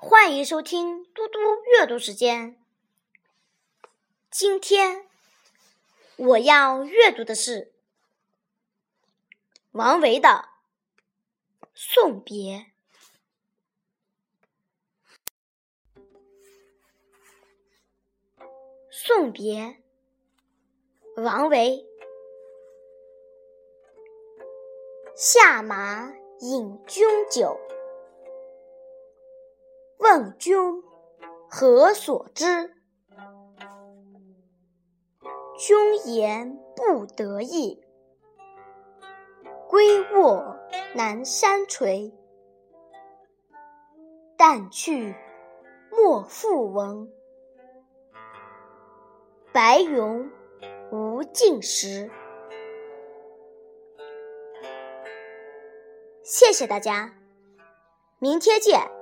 欢迎收听嘟嘟阅读时间。今天我要阅读的是王维的《送别》。送别，王维。下马饮君酒。问君何所之？君言不得意。归卧南山陲。但去莫复闻。白云无尽时。谢谢大家，明天见。